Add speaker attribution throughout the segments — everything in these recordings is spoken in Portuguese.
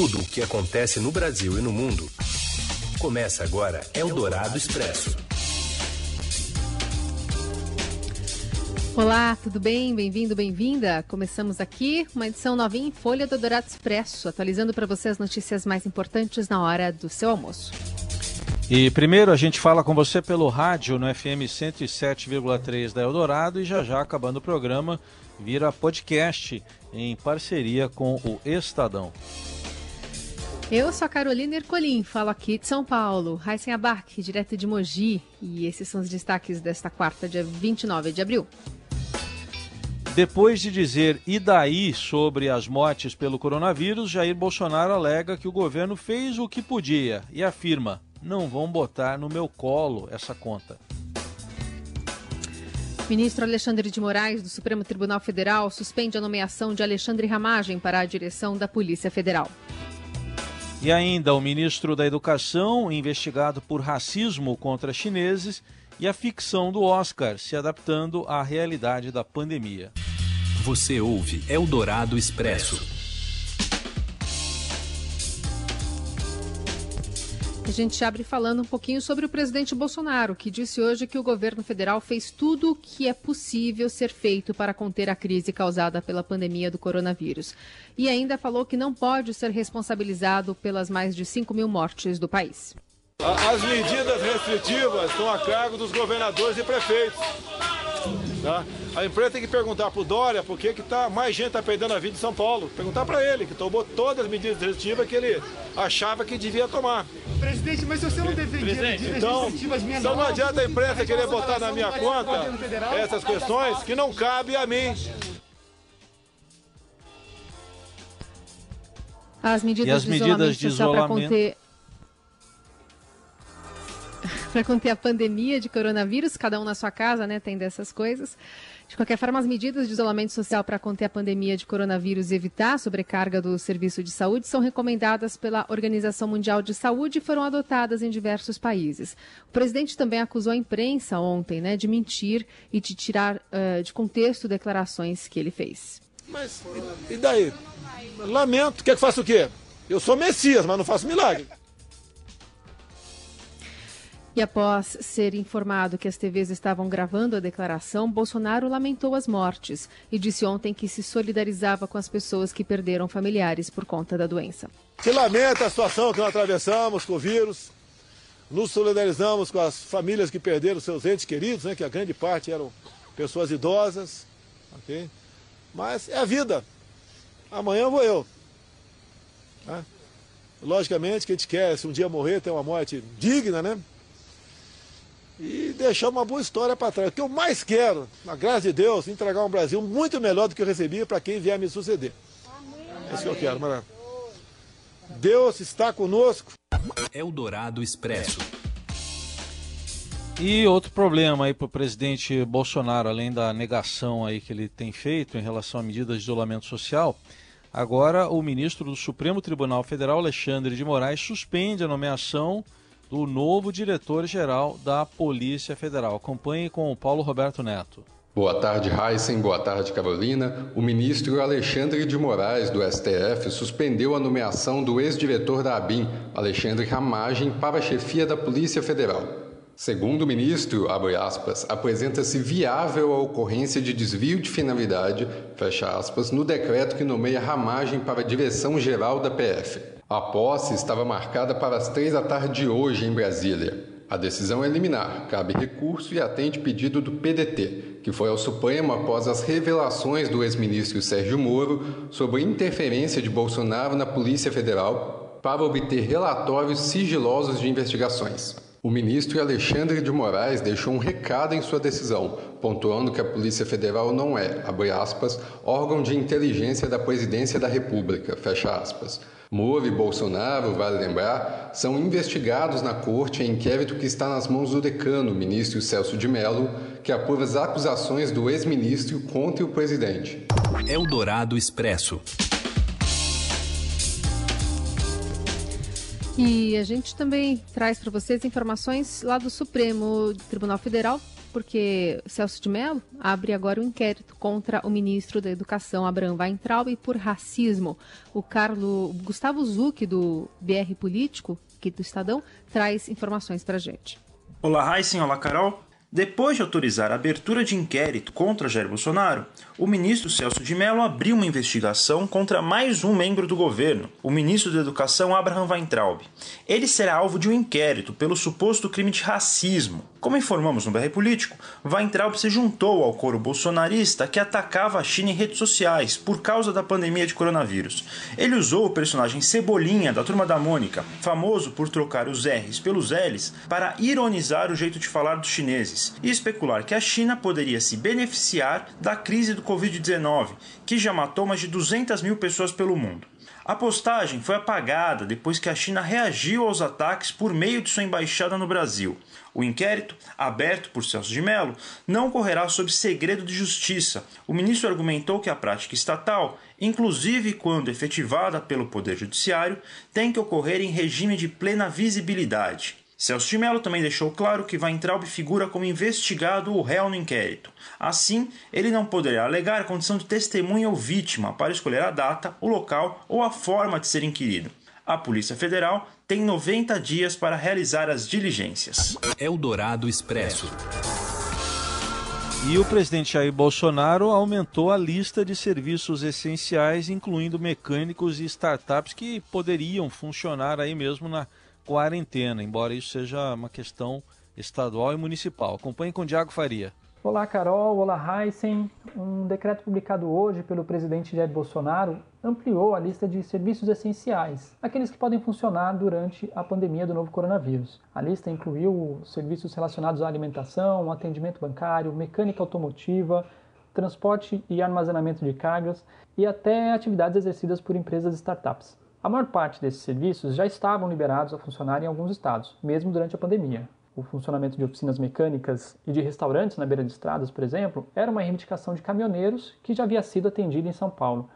Speaker 1: Tudo o que acontece no Brasil e no mundo. Começa agora Eldorado Expresso.
Speaker 2: Olá, tudo bem? Bem-vindo, bem-vinda. Começamos aqui uma edição novinha em Folha do Eldorado Expresso, atualizando para você as notícias mais importantes na hora do seu almoço.
Speaker 3: E primeiro a gente fala com você pelo rádio no FM 107,3 da Eldorado e já já acabando o programa vira podcast em parceria com o Estadão.
Speaker 2: Eu sou a Carolina Ercolim, falo aqui de São Paulo. Raíssen Abac, direto de Mogi. E esses são os destaques desta quarta, dia 29 de abril.
Speaker 3: Depois de dizer e daí sobre as mortes pelo coronavírus, Jair Bolsonaro alega que o governo fez o que podia e afirma: não vão botar no meu colo essa conta.
Speaker 2: Ministro Alexandre de Moraes, do Supremo Tribunal Federal, suspende a nomeação de Alexandre Ramagem para a direção da Polícia Federal.
Speaker 3: E ainda o ministro da Educação, investigado por racismo contra chineses, e a ficção do Oscar, se adaptando à realidade da pandemia.
Speaker 1: Você ouve Eldorado Expresso.
Speaker 2: A gente abre falando um pouquinho sobre o presidente Bolsonaro, que disse hoje que o governo federal fez tudo o que é possível ser feito para conter a crise causada pela pandemia do coronavírus. E ainda falou que não pode ser responsabilizado pelas mais de 5 mil mortes do país.
Speaker 4: As medidas restritivas estão a cargo dos governadores e prefeitos. Tá? A empresa tem que perguntar para o Dória por que, que tá, mais gente está perdendo a vida em São Paulo. Perguntar para ele, que tomou todas as medidas restritivas que ele achava que devia tomar.
Speaker 5: Presidente, mas se você não defendia
Speaker 4: medidas então, restritivas menores... Então não adianta a imprensa querer botar na minha conta essas questões que não cabe a mim.
Speaker 2: As medidas,
Speaker 3: as medidas de isolamento, de isolamento
Speaker 2: para conter a pandemia de coronavírus, cada um na sua casa, né, tem dessas coisas. De qualquer forma, as medidas de isolamento social para conter a pandemia de coronavírus e evitar a sobrecarga do serviço de saúde são recomendadas pela Organização Mundial de Saúde e foram adotadas em diversos países. O presidente também acusou a imprensa ontem né, de mentir e de tirar uh, de contexto declarações que ele fez.
Speaker 4: Mas e daí? Lamento. Quer que faça o quê? Eu sou Messias, mas não faço milagre.
Speaker 2: E após ser informado que as TVs estavam gravando a declaração, Bolsonaro lamentou as mortes e disse ontem que se solidarizava com as pessoas que perderam familiares por conta da doença.
Speaker 4: Que lamenta a situação que nós atravessamos com o vírus. Nos solidarizamos com as famílias que perderam seus entes queridos, né, que a grande parte eram pessoas idosas. Okay? Mas é a vida. Amanhã vou eu. Tá? Logicamente que a gente quer, se um dia morrer, ter uma morte digna, né? E deixar uma boa história para trás. O que eu mais quero, na graça de Deus, entregar um Brasil muito melhor do que eu recebi para quem vier me suceder. É isso que eu quero, mano. Deus está conosco.
Speaker 1: Eldorado Expresso.
Speaker 3: E outro problema aí para o presidente Bolsonaro, além da negação aí que ele tem feito em relação a medidas de isolamento social, agora o ministro do Supremo Tribunal Federal, Alexandre de Moraes, suspende a nomeação do novo diretor-geral da Polícia Federal. Acompanhe com o Paulo Roberto Neto.
Speaker 6: Boa tarde, Heisen. Boa tarde, Carolina. O ministro Alexandre de Moraes, do STF, suspendeu a nomeação do ex-diretor da ABIN, Alexandre Ramagem, para a chefia da Polícia Federal. Segundo o ministro, aspas, apresenta-se viável a ocorrência de desvio de finalidade, aspas, no decreto que nomeia Ramagem para a direção-geral da PF. A posse estava marcada para as três da tarde de hoje em Brasília. A decisão é liminar, cabe recurso e atende pedido do PDT, que foi ao Supremo após as revelações do ex-ministro Sérgio Moro sobre interferência de Bolsonaro na Polícia Federal para obter relatórios sigilosos de investigações. O ministro Alexandre de Moraes deixou um recado em sua decisão, pontuando que a Polícia Federal não é, abre aspas, órgão de inteligência da Presidência da República, fecha aspas. Moro e Bolsonaro, vale lembrar, são investigados na corte em inquérito que está nas mãos do decano, ministro Celso de Mello, que apura as acusações do ex-ministro contra o presidente.
Speaker 1: Eldorado Expresso.
Speaker 2: E a gente também traz para vocês informações lá do Supremo Tribunal Federal porque Celso de Mello abre agora um inquérito contra o ministro da Educação, Abraham Weintraub, por racismo. O Carlos Gustavo Zucchi, do BR Político, aqui do Estadão, traz informações para gente.
Speaker 7: Olá, Raíssen. Olá, Carol. Depois de autorizar a abertura de inquérito contra Jair Bolsonaro, o ministro Celso de Mello abriu uma investigação contra mais um membro do governo, o ministro da Educação Abraham Weintraub. Ele será alvo de um inquérito pelo suposto crime de racismo. Como informamos no BR Político, Weintraub se juntou ao coro bolsonarista que atacava a China em redes sociais por causa da pandemia de coronavírus. Ele usou o personagem Cebolinha da Turma da Mônica, famoso por trocar os R's pelos L's, para ironizar o jeito de falar dos chineses e especular que a China poderia se beneficiar da crise do Covid-19, que já matou mais de 200 mil pessoas pelo mundo. A postagem foi apagada depois que a China reagiu aos ataques por meio de sua embaixada no Brasil. O inquérito, aberto por Celso de Mello, não correrá sob segredo de justiça. O ministro argumentou que a prática estatal, inclusive quando efetivada pelo Poder Judiciário, tem que ocorrer em regime de plena visibilidade. Celso de Mello também deixou claro que Weintraub figura como investigado ou réu no inquérito. Assim, ele não poderá alegar a condição de testemunha ou vítima para escolher a data, o local ou a forma de ser inquirido. A Polícia Federal tem 90 dias para realizar as diligências.
Speaker 1: Eldorado Expresso.
Speaker 3: E o presidente Jair Bolsonaro aumentou a lista de serviços essenciais, incluindo mecânicos e startups que poderiam funcionar aí mesmo na quarentena, embora isso seja uma questão estadual e municipal. Acompanhe com Diago Faria.
Speaker 8: Olá, Carol. Olá, Heisen. Um decreto publicado hoje pelo presidente Jair Bolsonaro ampliou a lista de serviços essenciais, aqueles que podem funcionar durante a pandemia do novo coronavírus. A lista incluiu serviços relacionados à alimentação, atendimento bancário, mecânica automotiva, transporte e armazenamento de cargas e até atividades exercidas por empresas e startups. A maior parte desses serviços já estavam liberados a funcionar em alguns estados, mesmo durante a pandemia. O funcionamento de oficinas mecânicas e de restaurantes na beira de estradas, por exemplo, era uma reivindicação de caminhoneiros que já havia sido atendida em São Paulo.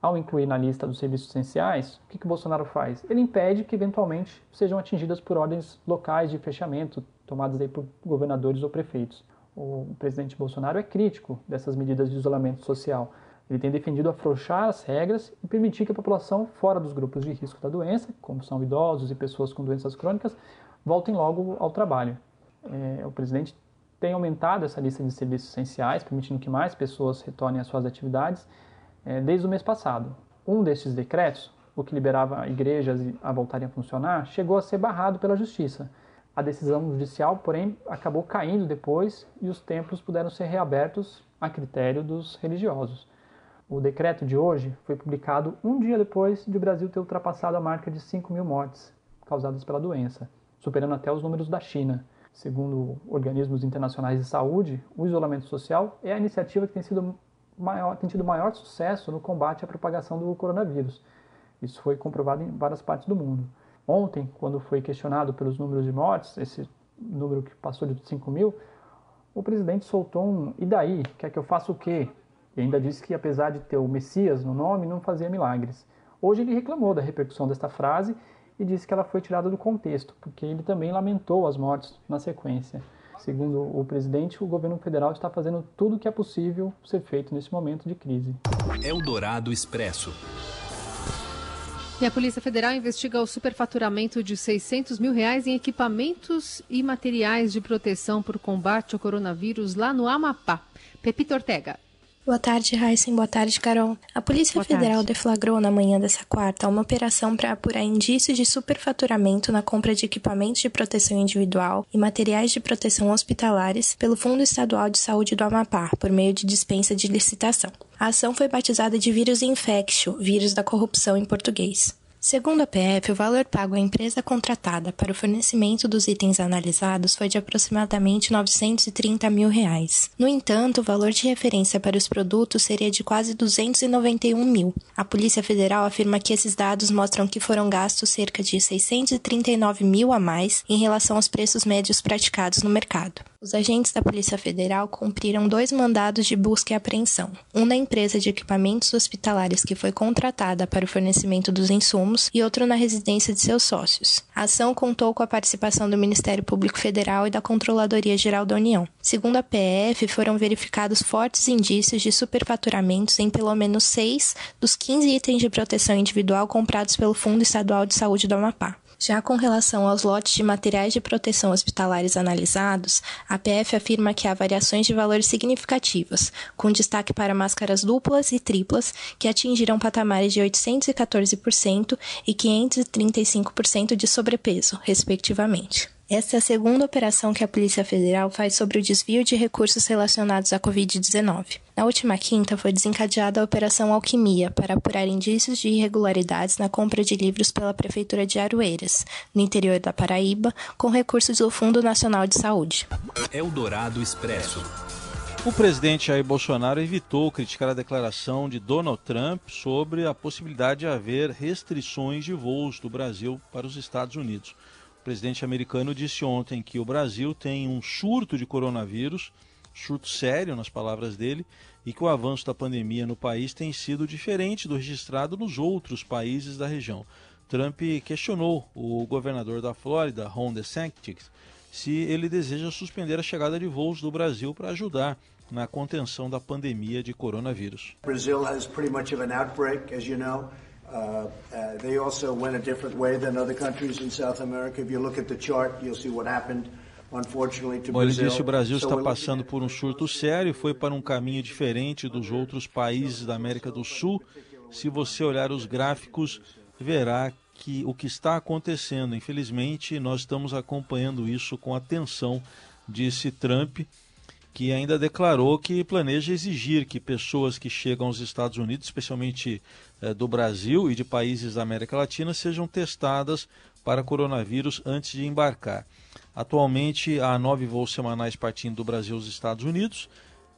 Speaker 8: Ao incluir na lista dos serviços essenciais, o que, que Bolsonaro faz? Ele impede que eventualmente sejam atingidas por ordens locais de fechamento tomadas aí por governadores ou prefeitos. O presidente Bolsonaro é crítico dessas medidas de isolamento social ele tem defendido afrouxar as regras e permitir que a população fora dos grupos de risco da doença, como são idosos e pessoas com doenças crônicas, voltem logo ao trabalho. É, o presidente tem aumentado essa lista de serviços essenciais, permitindo que mais pessoas retornem às suas atividades é, desde o mês passado. Um desses decretos, o que liberava igrejas a voltarem a funcionar, chegou a ser barrado pela Justiça. A decisão judicial, porém, acabou caindo depois e os templos puderam ser reabertos a critério dos religiosos. O decreto de hoje foi publicado um dia depois de o Brasil ter ultrapassado a marca de 5 mil mortes causadas pela doença, superando até os números da China. Segundo organismos internacionais de saúde, o isolamento social é a iniciativa que tem, sido maior, tem tido maior sucesso no combate à propagação do coronavírus. Isso foi comprovado em várias partes do mundo. Ontem, quando foi questionado pelos números de mortes, esse número que passou de 5 mil, o presidente soltou um e daí? Quer que eu faça o quê? E ainda disse que, apesar de ter o Messias no nome, não fazia milagres. Hoje ele reclamou da repercussão desta frase e disse que ela foi tirada do contexto, porque ele também lamentou as mortes na sequência. Segundo o presidente, o governo federal está fazendo tudo o que é possível ser feito nesse momento de crise.
Speaker 1: Eldorado Expresso.
Speaker 2: E a Polícia Federal investiga o superfaturamento de 600 mil reais em equipamentos e materiais de proteção por combate ao coronavírus lá no Amapá. Pepito Ortega.
Speaker 9: Boa tarde, Heisen. Boa tarde, Carol. A Polícia Boa Federal tarde. deflagrou na manhã dessa quarta uma operação para apurar indícios de superfaturamento na compra de equipamentos de proteção individual e materiais de proteção hospitalares pelo Fundo Estadual de Saúde do Amapá, por meio de dispensa de licitação. A ação foi batizada de vírus infectio, vírus da corrupção em português. Segundo a PF, o valor pago à empresa contratada para o fornecimento dos itens analisados foi de aproximadamente 930 mil reais. No entanto, o valor de referência para os produtos seria de quase 291 mil. A Polícia Federal afirma que esses dados mostram que foram gastos cerca de 639 mil a mais em relação aos preços médios praticados no mercado. Os agentes da Polícia Federal cumpriram dois mandados de busca e apreensão, um na empresa de equipamentos hospitalares que foi contratada para o fornecimento dos insumos e outro na residência de seus sócios. A ação contou com a participação do Ministério Público Federal e da Controladoria Geral da União. Segundo a PF, foram verificados fortes indícios de superfaturamentos em pelo menos seis dos 15 itens de proteção individual comprados pelo Fundo Estadual de Saúde do Amapá. Já com relação aos lotes de materiais de proteção hospitalares analisados, a PF afirma que há variações de valores significativas, com destaque para máscaras duplas e triplas, que atingiram patamares de 814% e 535% de sobrepeso, respectivamente. Esta é a segunda operação que a Polícia Federal faz sobre o desvio de recursos relacionados à Covid-19. Na última quinta, foi desencadeada a Operação Alquimia para apurar indícios de irregularidades na compra de livros pela Prefeitura de Aroeiras, no interior da Paraíba, com recursos do Fundo Nacional de Saúde.
Speaker 1: Eldorado Expresso.
Speaker 3: O presidente Jair Bolsonaro evitou criticar a declaração de Donald Trump sobre a possibilidade de haver restrições de voos do Brasil para os Estados Unidos. Presidente americano disse ontem que o Brasil tem um surto de coronavírus, surto sério nas palavras dele, e que o avanço da pandemia no país tem sido diferente do registrado nos outros países da região. Trump questionou o governador da Flórida, Ron DeSantis, se ele deseja suspender a chegada de voos do Brasil para ajudar na contenção da pandemia de coronavírus.
Speaker 10: Brazil has pretty outbreak, as you know. Uh, uh, they also went a different way than other countries in South America. If you look at the chart, you'll see what happened.
Speaker 3: Bom, ele disse que o Brasil está passando por um surto sério e foi para um caminho diferente dos outros países da América do Sul. Se você olhar os gráficos, verá que o que está acontecendo, infelizmente, nós estamos acompanhando isso com atenção, disse Trump, que ainda declarou que planeja exigir que pessoas que chegam aos Estados Unidos, especialmente eh, do Brasil e de países da América Latina, sejam testadas para coronavírus antes de embarcar. Atualmente há nove voos semanais partindo do Brasil aos Estados Unidos,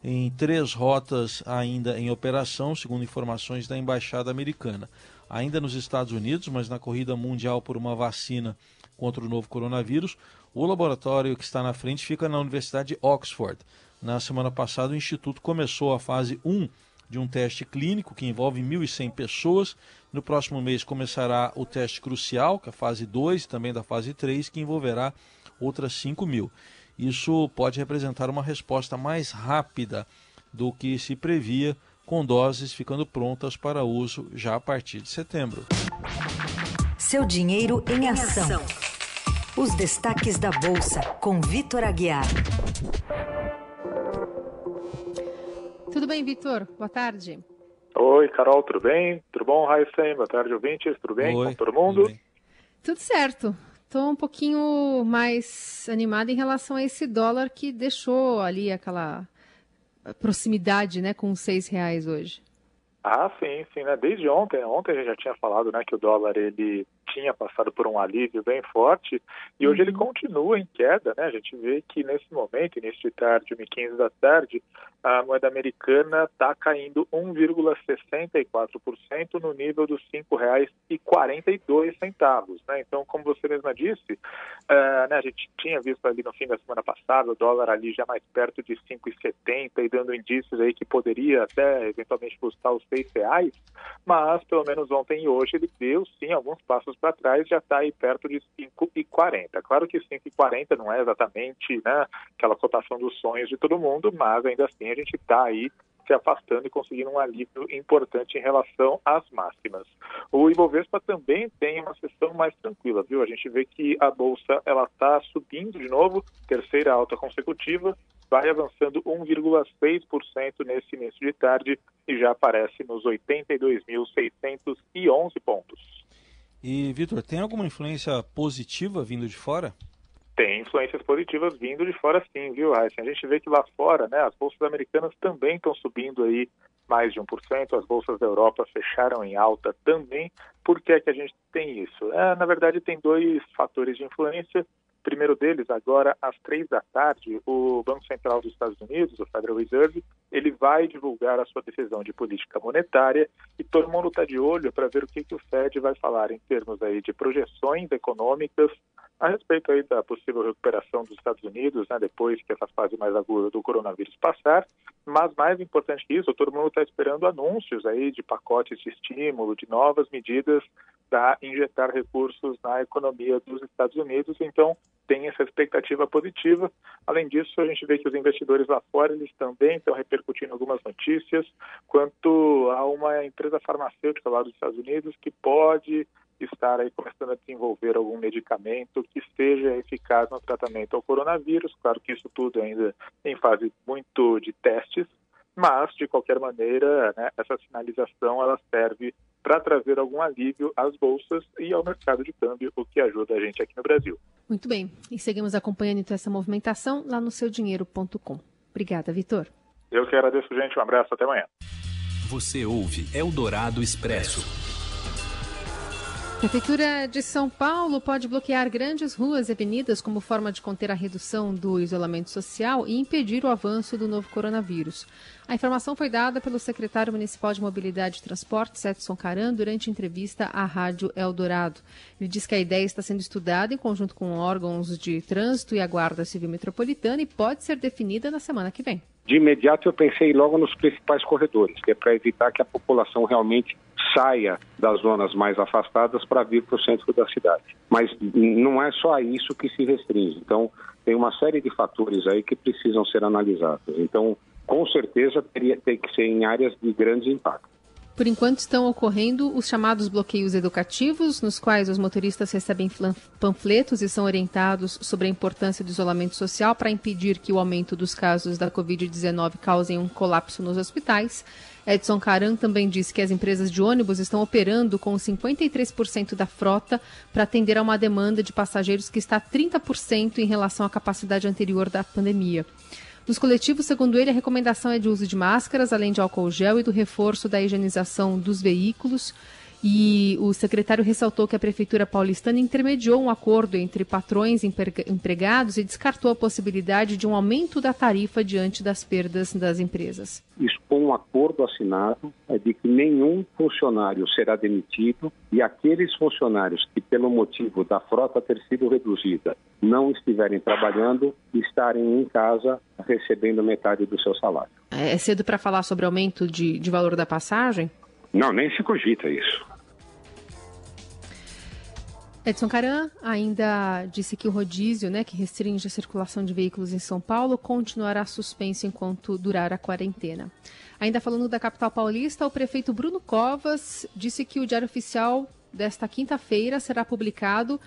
Speaker 3: em três rotas ainda em operação, segundo informações da Embaixada Americana. Ainda nos Estados Unidos, mas na corrida mundial por uma vacina contra o novo coronavírus, o laboratório que está na frente fica na Universidade de Oxford. Na semana passada, o Instituto começou a fase 1 de um teste clínico que envolve 1.100 pessoas. No próximo mês começará o teste crucial, que é a fase 2, também da fase 3, que envolverá outras 5 mil. Isso pode representar uma resposta mais rápida do que se previa, com doses ficando prontas para uso já a partir de setembro.
Speaker 11: Seu dinheiro em ação. Os destaques da Bolsa, com Vitor Aguiar.
Speaker 2: Tudo bem, Vitor? Boa tarde.
Speaker 12: Oi, Carol, tudo bem? Tudo bom, Raíssen? Boa tarde, ouvintes. Tudo bem Oi, com todo mundo?
Speaker 2: Tudo, tudo certo. Estou um pouquinho mais animada em relação a esse dólar que deixou ali aquela proximidade né, com seis reais hoje.
Speaker 12: Ah, sim, sim, né? Desde ontem, ontem a gente já tinha falado, né, que o dólar ele tinha passado por um alívio bem forte e hoje ele uhum. continua em queda, né? A gente vê que nesse momento, início de tarde, 1h15 da tarde, a moeda americana está caindo 1,64% no nível dos R$ 5,42, né? Então, como você mesma disse, uh, né, a gente tinha visto ali no fim da semana passada o dólar ali já mais perto de 5,70 e dando indícios aí que poderia até eventualmente buscar os R$ reais, mas pelo menos ontem e hoje ele deu sim alguns passos para trás, já está aí perto de 5,40. Claro que 5,40 não é exatamente né, aquela cotação dos sonhos de todo mundo, mas ainda assim a gente está aí se afastando e conseguindo um alívio importante em relação às máximas. O Ibovespa também tem uma sessão mais tranquila, viu? A gente vê que a bolsa ela está subindo de novo, terceira alta consecutiva, vai avançando 1,6% nesse início de tarde e já aparece nos 82.611 pontos.
Speaker 3: E, Vitor, tem alguma influência positiva vindo de fora?
Speaker 12: Tem influências positivas vindo de fora sim, viu, Raíssa? A gente vê que lá fora, né, as bolsas americanas também estão subindo aí mais de 1%, as bolsas da Europa fecharam em alta também. Por que é que a gente tem isso? É, na verdade, tem dois fatores de influência primeiro deles, agora às três da tarde, o Banco Central dos Estados Unidos, o Federal Reserve, ele vai divulgar a sua decisão de política monetária e todo mundo está de olho para ver o que, que o Fed vai falar em termos aí de projeções econômicas a respeito aí da possível recuperação dos Estados Unidos, né, depois que essa fase mais aguda do coronavírus passar. Mas mais importante que isso, todo mundo está esperando anúncios aí de pacotes de estímulo, de novas medidas para injetar recursos na economia dos Estados Unidos. Então, tem essa expectativa positiva. Além disso, a gente vê que os investidores lá fora eles também estão repercutindo algumas notícias quanto a uma empresa farmacêutica lá dos Estados Unidos que pode estar aí começando a desenvolver algum medicamento que seja eficaz no tratamento ao coronavírus. Claro que isso tudo ainda em fase muito de testes, mas de qualquer maneira, né, essa sinalização ela serve para trazer algum alívio às bolsas e ao mercado de câmbio, o que ajuda a gente aqui no Brasil.
Speaker 2: Muito bem, e seguimos acompanhando então essa movimentação lá no seudinheiro.com. Obrigada, Vitor.
Speaker 12: Eu que agradeço, gente. Um abraço, até amanhã.
Speaker 1: Você ouve Eldorado Expresso.
Speaker 2: Prefeitura de São Paulo pode bloquear grandes ruas e avenidas como forma de conter a redução do isolamento social e impedir o avanço do novo coronavírus. A informação foi dada pelo secretário municipal de Mobilidade e Transportes, Edson Caran, durante entrevista à Rádio Eldorado. Ele diz que a ideia está sendo estudada em conjunto com órgãos de trânsito e a Guarda Civil Metropolitana e pode ser definida na semana que vem.
Speaker 13: De imediato eu pensei logo nos principais corredores, que é para evitar que a população realmente saia das zonas mais afastadas para vir para o centro da cidade. Mas não é só a isso que se restringe. Então, tem uma série de fatores aí que precisam ser analisados. Então, com certeza, teria, tem que ser em áreas de grande impacto.
Speaker 2: Por enquanto estão ocorrendo os chamados bloqueios educativos, nos quais os motoristas recebem panfletos e são orientados sobre a importância do isolamento social para impedir que o aumento dos casos da Covid-19 causem um colapso nos hospitais. Edson Caran também disse que as empresas de ônibus estão operando com 53% da frota para atender a uma demanda de passageiros que está 30% em relação à capacidade anterior da pandemia. Nos coletivos, segundo ele, a recomendação é de uso de máscaras, além de álcool gel e do reforço da higienização dos veículos. E o secretário ressaltou que a Prefeitura paulistana intermediou um acordo entre patrões e empregados e descartou a possibilidade de um aumento da tarifa diante das perdas das empresas.
Speaker 13: Isso com um acordo assinado é de que nenhum funcionário será demitido e aqueles funcionários que, pelo motivo da frota ter sido reduzida, não estiverem trabalhando, estarem em casa recebendo metade do seu salário.
Speaker 2: É cedo para falar sobre aumento de, de valor da passagem?
Speaker 13: Não, nem se cogita isso.
Speaker 2: Edson Caran ainda disse que o rodízio, né, que restringe a circulação de veículos em São Paulo, continuará suspenso enquanto durar a quarentena. Ainda falando da capital paulista, o prefeito Bruno Covas disse que o Diário Oficial desta quinta-feira será publicado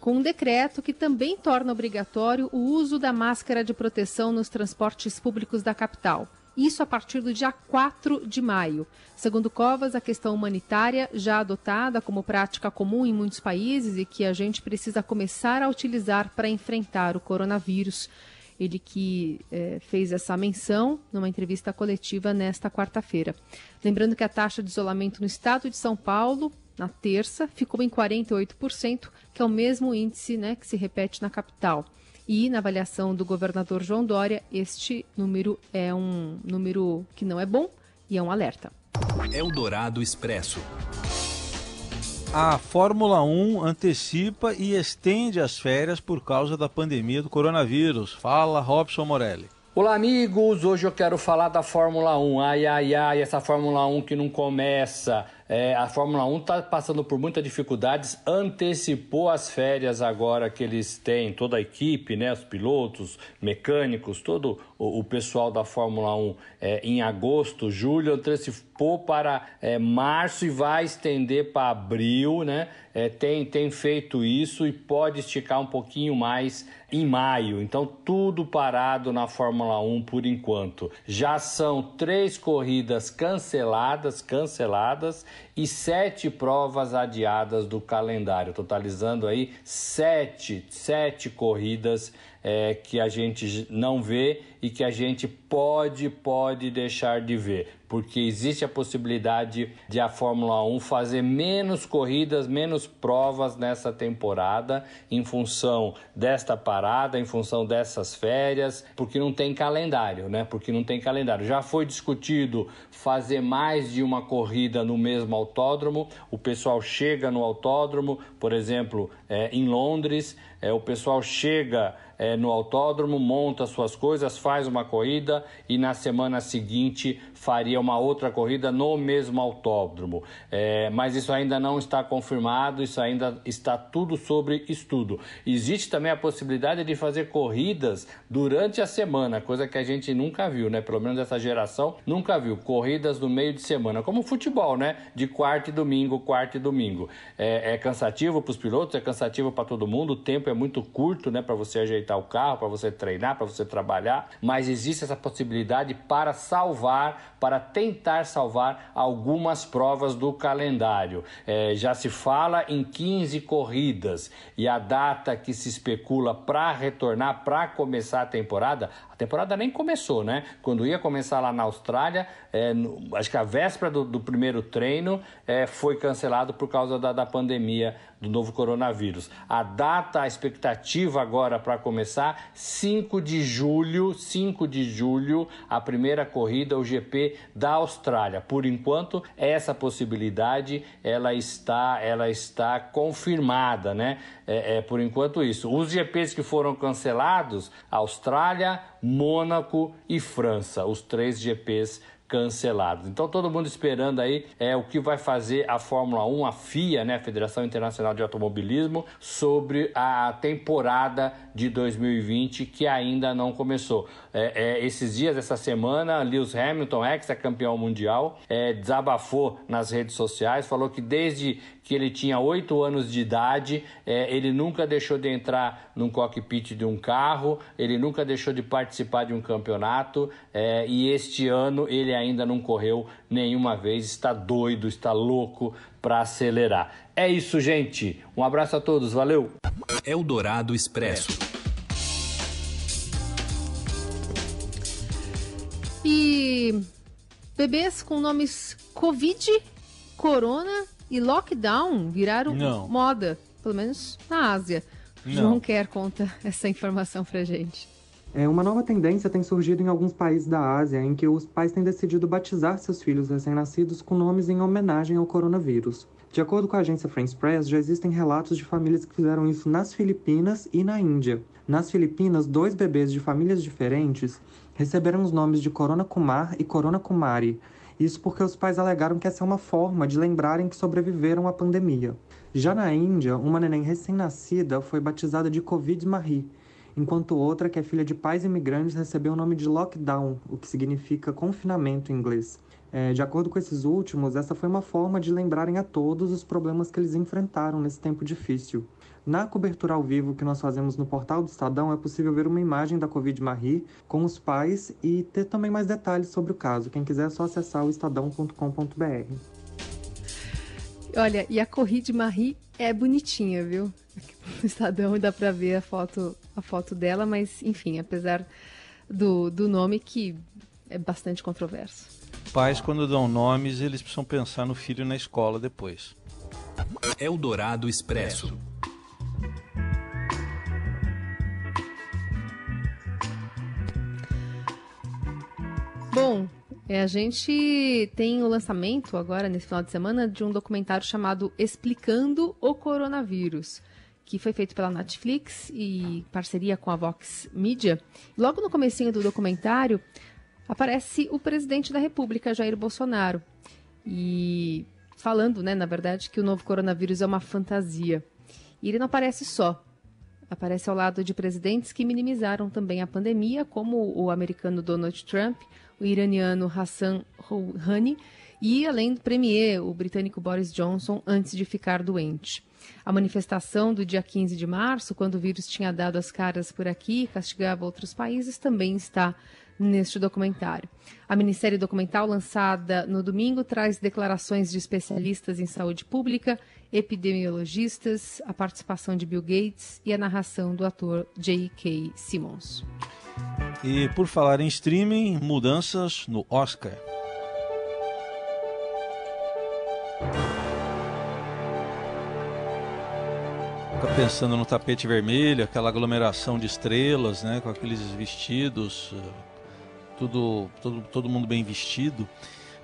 Speaker 2: com um decreto que também torna obrigatório o uso da máscara de proteção nos transportes públicos da capital. Isso a partir do dia 4 de maio. Segundo Covas, a questão humanitária, já adotada como prática comum em muitos países e que a gente precisa começar a utilizar para enfrentar o coronavírus. Ele que eh, fez essa menção numa entrevista coletiva nesta quarta-feira. Lembrando que a taxa de isolamento no estado de São Paulo, na terça, ficou em 48%, que é o mesmo índice né, que se repete na capital. E na avaliação do governador João Dória, este número é um número que não é bom e é um alerta.
Speaker 1: Eldorado Expresso.
Speaker 3: A Fórmula 1 antecipa e estende as férias por causa da pandemia do coronavírus. Fala, Robson Morelli.
Speaker 14: Olá, amigos! Hoje eu quero falar da Fórmula 1. Ai, ai, ai, essa Fórmula 1 que não começa. É, a Fórmula 1 está passando por muitas dificuldades, antecipou as férias agora que eles têm, toda a equipe, né, os pilotos, mecânicos, todo o, o pessoal da Fórmula 1 é, em agosto, julho, antecipou para é, março e vai estender para abril, né? É, tem, tem feito isso e pode esticar um pouquinho mais em maio. Então, tudo parado na Fórmula 1 por enquanto. Já são três corridas canceladas, canceladas e sete provas adiadas do calendário, totalizando aí sete, sete corridas é, que a gente não vê e que a gente pode, pode deixar de ver, porque existe a possibilidade de a Fórmula 1 fazer menos corridas, menos provas nessa temporada, em função desta parada, em função dessas férias, porque não tem calendário, né? Porque não tem calendário. Já foi discutido fazer mais de uma corrida no mesmo autódromo, o pessoal chega no autódromo, por exemplo, é, em Londres, é, o pessoal chega é, no autódromo, monta suas coisas, faz uma corrida e na semana seguinte faria uma outra corrida no mesmo autódromo. É, mas isso ainda não está confirmado, isso ainda está tudo sobre estudo. Existe também a possibilidade de fazer corridas durante a semana, coisa que a gente nunca viu, né? Pelo menos essa geração nunca viu. Corridas no meio de semana, como futebol, né? De quarta e domingo, quarta e domingo. É, é cansativo para os pilotos, é cansativo para todo mundo, o tempo é muito curto, né? Para você ajeitar o carro, para você treinar, para você trabalhar, mas existe essa possibilidade para salvar, para tentar salvar algumas provas do calendário. É, já se fala em 15 corridas e a data que se especula para retornar, para começar a temporada, a temporada nem começou, né? Quando ia começar lá na Austrália, é, no, acho que a véspera do, do primeiro treino é, foi cancelado por causa da, da pandemia do novo coronavírus. A data, a expectativa agora para começar, 5 de julho, 5 de julho, a primeira corrida, o GP da Austrália. Por enquanto, essa possibilidade ela está, ela está confirmada, né? É, é por enquanto isso. Os GPs que foram cancelados, Austrália, Mônaco e França, os três GPs cancelados. Então todo mundo esperando aí é o que vai fazer a Fórmula 1, a FIA, né, a Federação Internacional de Automobilismo, sobre a temporada de 2020 que ainda não começou. É, é, esses dias, essa semana, Lewis Hamilton, ex-campeão mundial, é, desabafou nas redes sociais, falou que desde que ele tinha oito anos de idade, é, ele nunca deixou de entrar num cockpit de um carro, ele nunca deixou de participar de um campeonato é, e este ano ele ainda não correu nenhuma vez, está doido, está louco para acelerar. É isso, gente. Um abraço a todos, valeu.
Speaker 1: Eldorado Expresso.
Speaker 2: E bebês com nomes Covid, Corona e lockdown viraram Não. moda, pelo menos na Ásia. Não. João Quer conta essa informação pra gente.
Speaker 15: É, uma nova tendência tem surgido em alguns países da Ásia, em que os pais têm decidido batizar seus filhos recém-nascidos com nomes em homenagem ao coronavírus. De acordo com a agência France Press, já existem relatos de famílias que fizeram isso nas Filipinas e na Índia. Nas Filipinas, dois bebês de famílias diferentes receberam os nomes de Corona Kumar e Corona Kumari, isso porque os pais alegaram que essa é uma forma de lembrarem que sobreviveram à pandemia. Já na Índia, uma neném recém-nascida foi batizada de Covid Mahi, enquanto outra, que é filha de pais imigrantes, recebeu o nome de Lockdown, o que significa confinamento em inglês. É, de acordo com esses últimos, essa foi uma forma de lembrarem a todos os problemas que eles enfrentaram nesse tempo difícil. Na cobertura ao vivo que nós fazemos no portal do Estadão, é possível ver uma imagem da Covid Marie com os pais e ter também mais detalhes sobre o caso. Quem quiser é só acessar o estadão.com.br.
Speaker 2: Olha, e a Covid Marie é bonitinha, viu? No Estadão dá pra ver a foto, a foto dela, mas enfim, apesar do, do nome que é bastante controverso.
Speaker 3: Pais, quando dão nomes, eles precisam pensar no filho na escola depois.
Speaker 1: Eldorado Expresso.
Speaker 2: Bom, é, a gente tem o lançamento agora, nesse final de semana, de um documentário chamado Explicando o Coronavírus, que foi feito pela Netflix e parceria com a Vox Media. Logo no comecinho do documentário, aparece o presidente da República, Jair Bolsonaro, e falando, né, na verdade, que o novo coronavírus é uma fantasia. E ele não aparece só. Aparece ao lado de presidentes que minimizaram também a pandemia, como o americano Donald Trump, o iraniano Hassan Rouhani e, além do premier, o britânico Boris Johnson, antes de ficar doente. A manifestação do dia 15 de março, quando o vírus tinha dado as caras por aqui e castigava outros países, também está neste documentário. A minissérie documental, lançada no domingo, traz declarações de especialistas em saúde pública, epidemiologistas, a participação de Bill Gates e a narração do ator J.K. Simmons.
Speaker 3: E por falar em streaming, mudanças no Oscar. Pensando no tapete vermelho, aquela aglomeração de estrelas, né, com aqueles vestidos, eh, tudo, todo, todo mundo bem vestido.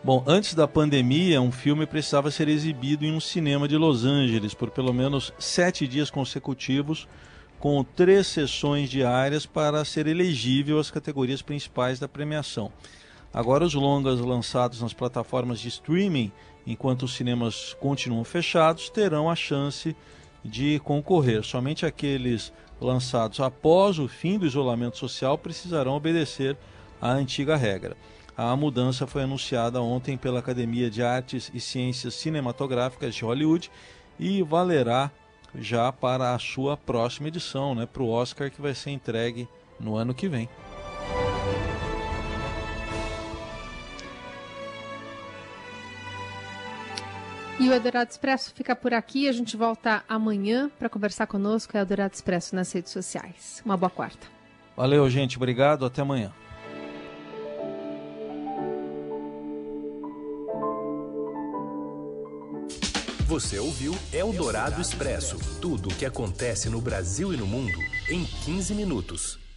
Speaker 3: Bom, antes da pandemia, um filme precisava ser exibido em um cinema de Los Angeles por pelo menos sete dias consecutivos, com três sessões diárias para ser elegível às categorias principais da premiação. Agora, os longas lançados nas plataformas de streaming, enquanto os cinemas continuam fechados, terão a chance de concorrer. Somente aqueles lançados após o fim do isolamento social precisarão obedecer à antiga regra. A mudança foi anunciada ontem pela Academia de Artes e Ciências Cinematográficas de Hollywood e valerá já para a sua próxima edição, né, para o Oscar que vai ser entregue no ano que vem.
Speaker 2: E o Eldorado Expresso fica por aqui. A gente volta amanhã para conversar conosco. É o Eldorado Expresso nas redes sociais. Uma boa quarta.
Speaker 3: Valeu, gente. Obrigado. Até amanhã.
Speaker 1: Você ouviu Eldorado Expresso tudo o que acontece no Brasil e no mundo em 15 minutos.